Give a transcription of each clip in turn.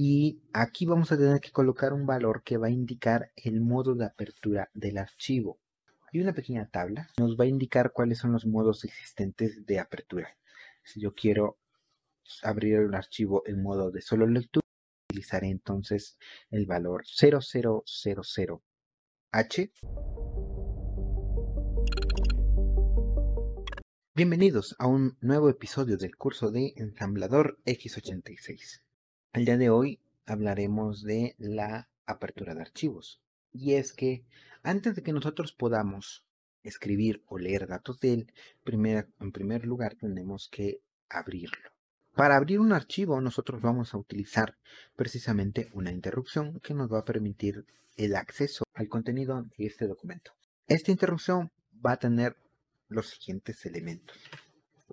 y aquí vamos a tener que colocar un valor que va a indicar el modo de apertura del archivo. Hay una pequeña tabla, nos va a indicar cuáles son los modos existentes de apertura. Si yo quiero abrir un archivo en modo de solo lectura, utilizaré entonces el valor 0000H. Bienvenidos a un nuevo episodio del curso de ensamblador X86. El día de hoy hablaremos de la apertura de archivos. Y es que antes de que nosotros podamos escribir o leer datos de él, en primer lugar tenemos que abrirlo. Para abrir un archivo nosotros vamos a utilizar precisamente una interrupción que nos va a permitir el acceso al contenido de este documento. Esta interrupción va a tener los siguientes elementos.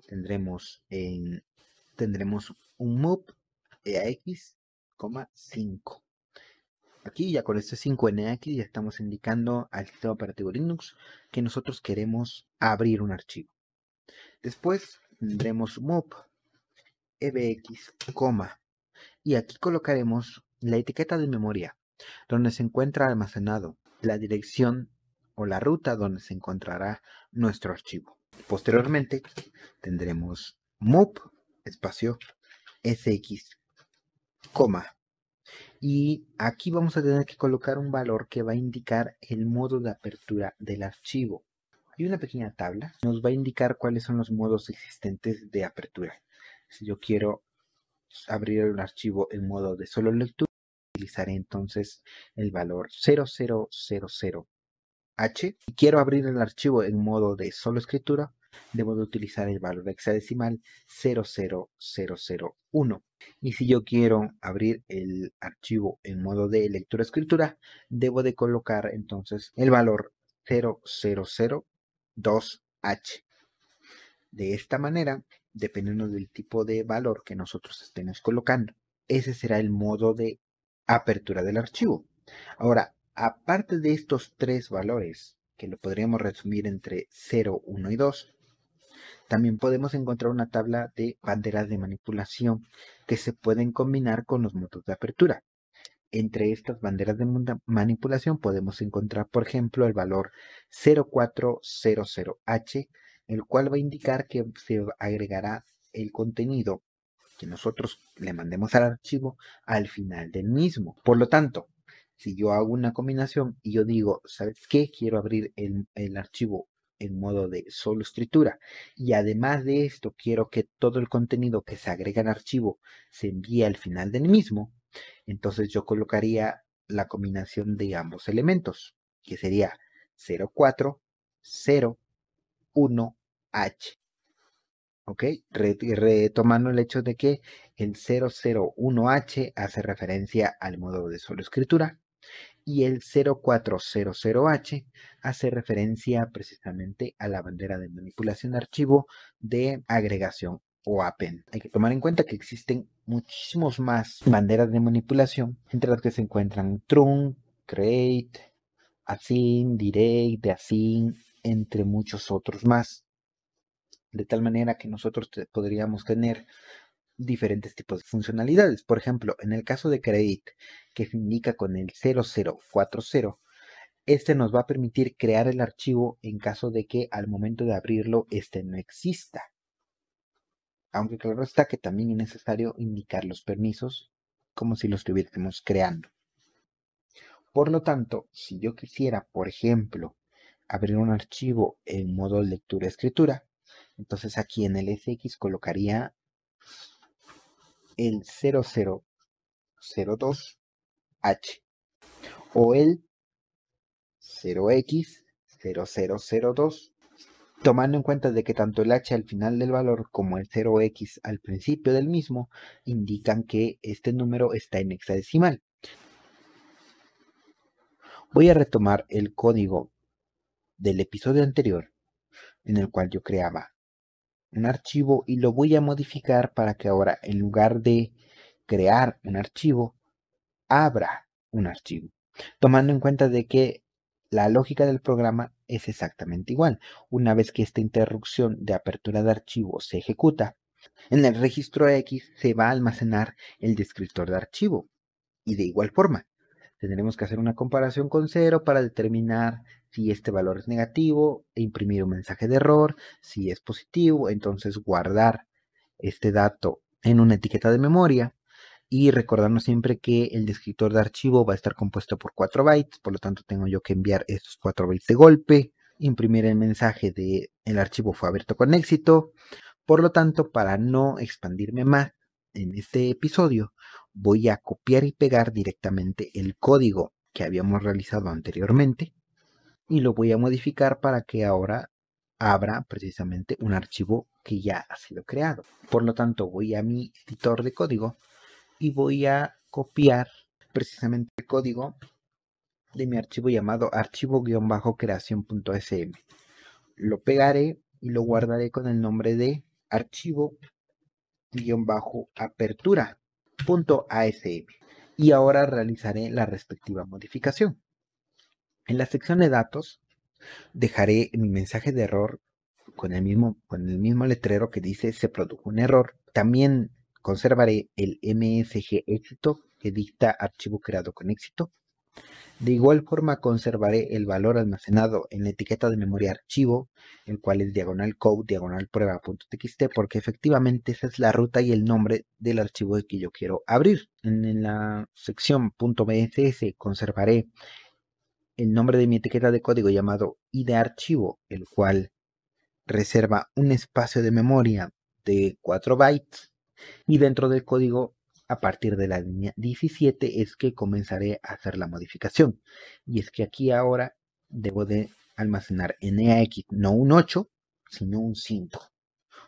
Tendremos, en, tendremos un move EAX, 5. Aquí ya con este 5NX ya estamos indicando al sistema operativo Linux que nosotros queremos abrir un archivo. Después tendremos move ebx, y aquí colocaremos la etiqueta de memoria donde se encuentra almacenado la dirección o la ruta donde se encontrará nuestro archivo. Posteriormente tendremos move espacio sx, y aquí vamos a tener que colocar un valor que va a indicar el modo de apertura del archivo. Hay una pequeña tabla, nos va a indicar cuáles son los modos existentes de apertura. Si yo quiero abrir un archivo en modo de solo lectura, utilizaré entonces el valor 0000H. Si quiero abrir el archivo en modo de solo escritura, debo de utilizar el valor hexadecimal 00001. Y si yo quiero abrir el archivo en modo de lectura-escritura, debo de colocar entonces el valor 0002H. De esta manera, dependiendo del tipo de valor que nosotros estemos colocando. Ese será el modo de apertura del archivo. Ahora, aparte de estos tres valores, que lo podríamos resumir entre 0, 1 y 2, también podemos encontrar una tabla de banderas de manipulación que se pueden combinar con los modos de apertura. Entre estas banderas de manipulación podemos encontrar, por ejemplo, el valor 0400H el cual va a indicar que se agregará el contenido que nosotros le mandemos al archivo al final del mismo. Por lo tanto, si yo hago una combinación y yo digo, ¿sabes qué? Quiero abrir el, el archivo en modo de solo escritura y además de esto quiero que todo el contenido que se agrega al archivo se envíe al final del mismo, entonces yo colocaría la combinación de ambos elementos, que sería 04, 0, 1H. ¿Ok? Retomando el hecho de que el 001H hace referencia al modo de solo escritura y el 0400H hace referencia precisamente a la bandera de manipulación de archivo de agregación o append. Hay que tomar en cuenta que existen muchísimos más banderas de manipulación, entre las que se encuentran trunc, create, async, direct, deasync, entre muchos otros más. De tal manera que nosotros podríamos tener diferentes tipos de funcionalidades. Por ejemplo, en el caso de Credit, que se indica con el 0040, este nos va a permitir crear el archivo en caso de que al momento de abrirlo este no exista. Aunque claro está que también es necesario indicar los permisos como si lo estuviésemos creando. Por lo tanto, si yo quisiera, por ejemplo, abrir un archivo en modo lectura-escritura. Entonces aquí en el SX colocaría el 0002H o el 0x0002 tomando en cuenta de que tanto el h al final del valor como el 0x al principio del mismo indican que este número está en hexadecimal. Voy a retomar el código del episodio anterior en el cual yo creaba un archivo y lo voy a modificar para que ahora en lugar de crear un archivo, abra un archivo. Tomando en cuenta de que la lógica del programa es exactamente igual. Una vez que esta interrupción de apertura de archivo se ejecuta, en el registro X se va a almacenar el descriptor de archivo. Y de igual forma, tendremos que hacer una comparación con cero para determinar si este valor es negativo e imprimir un mensaje de error. Si es positivo, entonces guardar este dato en una etiqueta de memoria y recordando siempre que el descriptor de archivo va a estar compuesto por 4 bytes, por lo tanto tengo yo que enviar estos 4 bytes de golpe, imprimir el mensaje de el archivo fue abierto con éxito, por lo tanto para no expandirme más en este episodio voy a copiar y pegar directamente el código que habíamos realizado anteriormente y lo voy a modificar para que ahora abra precisamente un archivo que ya ha sido creado. Por lo tanto, voy a mi editor de código y voy a copiar precisamente el código de mi archivo llamado archivo-creación.sm. Lo pegaré y lo guardaré con el nombre de archivo-apertura.asm. Y ahora realizaré la respectiva modificación. En la sección de datos dejaré mi mensaje de error con el mismo, con el mismo letrero que dice se produjo un error. También conservaré el MSG éxito que dicta archivo creado con éxito. De igual forma conservaré el valor almacenado en la etiqueta de memoria archivo, el cual es diagonal code, diagonal prueba.txt, porque efectivamente esa es la ruta y el nombre del archivo que yo quiero abrir. En la sección .bss conservaré el nombre de mi etiqueta de código llamado id archivo, el cual reserva un espacio de memoria de 4 bytes y dentro del código a partir de la línea 17 es que comenzaré a hacer la modificación. Y es que aquí ahora debo de almacenar NAX no un 8 sino un 5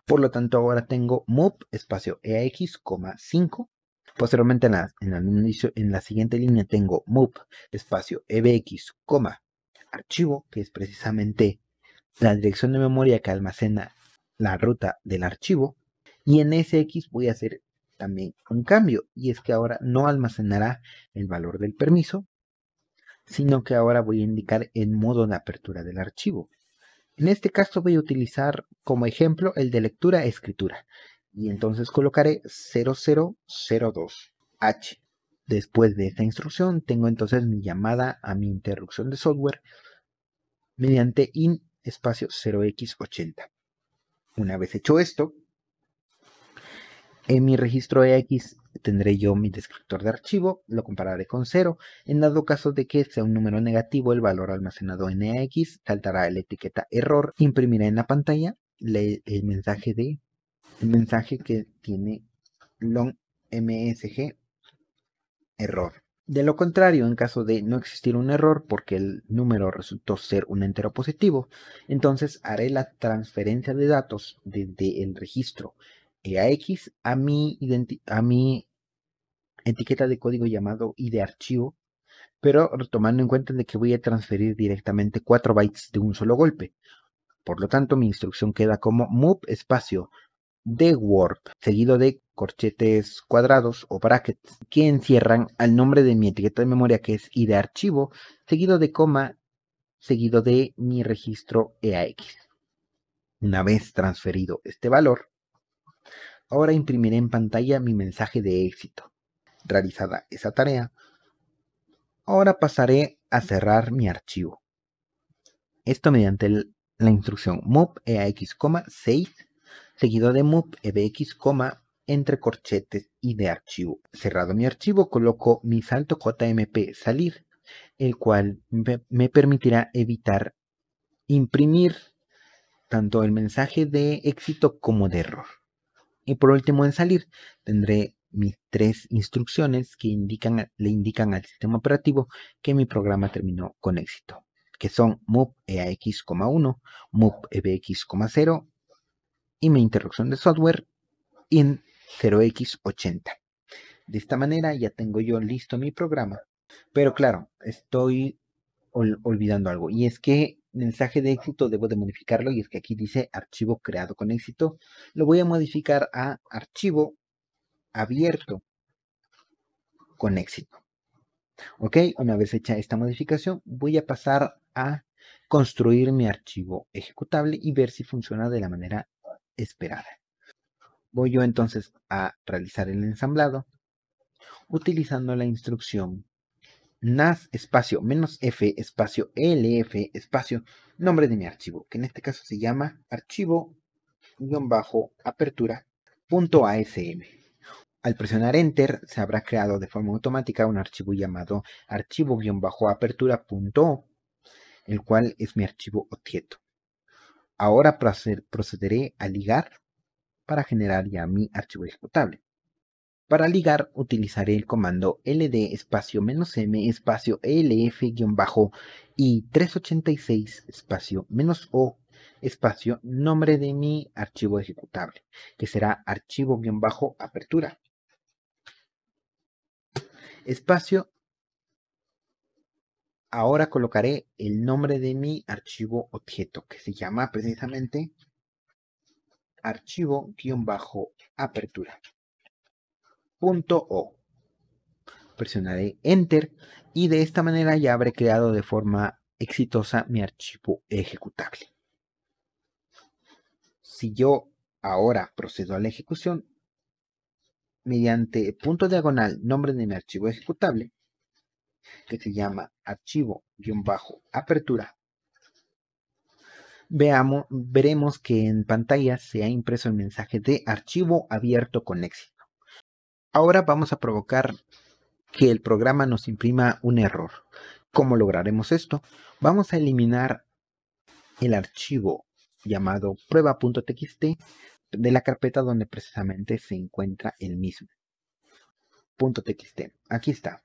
por lo tanto ahora tengo move espacio EAX, 5 posteriormente en la, en, la, siguiente línea tengo move espacio EBX, archivo que es precisamente la dirección de memoria que almacena la ruta del archivo y en SX voy a hacer también un cambio y es que ahora no almacenará el valor del permiso sino que ahora voy a indicar el modo de apertura del archivo en este caso voy a utilizar como ejemplo el de lectura escritura y entonces colocaré 0002H después de esta instrucción tengo entonces mi llamada a mi interrupción de software mediante in espacio 0x80. Una vez hecho esto, en mi registro EX tendré yo mi descriptor de archivo, lo compararé con 0. En dado caso de que sea un número negativo, el valor almacenado en EX saltará la etiqueta error, imprimirá en la pantalla el mensaje de el mensaje que tiene long msg error. De lo contrario, en caso de no existir un error porque el número resultó ser un entero positivo, entonces haré la transferencia de datos desde el registro Mi, a mi etiqueta de código llamado ID archivo, pero tomando en cuenta de que voy a transferir directamente 4 bytes de un solo golpe. Por lo tanto, mi instrucción queda como move espacio de Word, seguido de corchetes cuadrados o brackets que encierran al nombre de mi etiqueta de memoria que es id archivo, seguido de coma, seguido de mi registro EAX. Una vez transferido este valor, ahora imprimiré en pantalla mi mensaje de éxito. Realizada esa tarea, ahora pasaré a cerrar mi archivo. Esto mediante la instrucción move EAX, 6 seguido de move ebx, entre corchetes y de archivo. Cerrado mi archivo, coloco mi salto JMP salir, el cual me permitirá evitar imprimir tanto el mensaje de éxito como de error. Y por último, en salir, tendré mis tres instrucciones que indican, le indican al sistema operativo que mi programa terminó con éxito, que son move EAX,1, move EBX,0 y mi interrupción de software en 0x80. De esta manera ya tengo yo listo mi programa. Pero claro, estoy olvidando algo. Y es que mensaje de éxito debo de modificarlo. Y es que aquí dice archivo creado con éxito. Lo voy a modificar a archivo abierto con éxito. Ok, una vez hecha esta modificación, voy a pasar a construir mi archivo ejecutable y ver si funciona de la manera esperar. Voy yo entonces a realizar el ensamblado. utilizando la instrucción NAS espacio menos F espacio LF espacio nombre de mi archivo, que en este caso se llama archivo bajo apertura punto ASM. Al presionar Enter se habrá creado de forma automática un archivo llamado archivo-apertura.o, el cual es mi archivo objeto. Ahora procederé a ligar para generar ya mi archivo ejecutable. Para ligar utilizaré el comando ld espacio menos m espacio elf guion bajo y 386 espacio menos o espacio nombre de mi archivo ejecutable, que será archivo guion bajo apertura. Espacio. Ahora colocaré el nombre de mi archivo objeto, que se llama precisamente archivo guion bajo apertura. .o. Presionaré Enter y de esta manera ya habré creado de forma exitosa mi archivo ejecutable. Si yo ahora procedo a la ejecución, mediante punto diagonal nombre de mi archivo ejecutable, que se llama archivo-apertura, veamos, veremos que en pantalla se ha impreso el mensaje de archivo abierto con éxito. Ahora vamos a provocar que el programa nos imprima un error. ¿Cómo lograremos esto? Vamos a eliminar el archivo llamado prueba.txt de la carpeta donde precisamente se encuentra el mismo. .txt. Aquí está.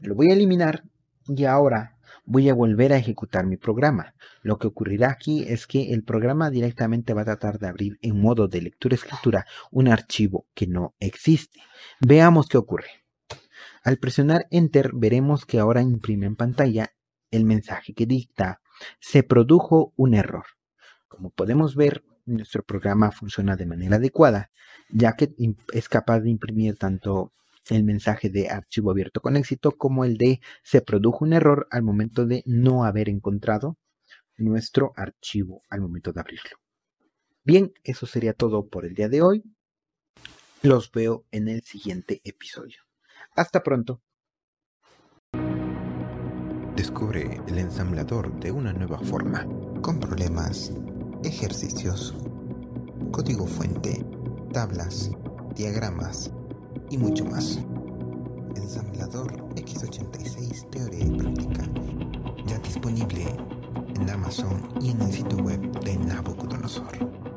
Lo voy a eliminar y ahora voy a volver a ejecutar mi programa. Lo que ocurrirá aquí es que el programa directamente va a tratar de abrir en modo de lectura-escritura un archivo que no existe. Veamos qué ocurre. Al presionar Enter veremos que ahora imprime en pantalla el mensaje que dicta se produjo un error. Como podemos ver, nuestro programa funciona de manera adecuada, ya que es capaz de imprimir tanto el mensaje de archivo abierto con éxito como el de se produjo un error al momento de no haber encontrado nuestro archivo al momento de abrirlo. Bien, eso sería todo por el día de hoy. Los veo en el siguiente episodio. Hasta pronto. Descubre el ensamblador de una nueva forma, con problemas, ejercicios, código fuente, tablas, diagramas y mucho más. Ensamblador X86 Teoría y Práctica, ya disponible en Amazon y en el sitio web de Nabucodonosor.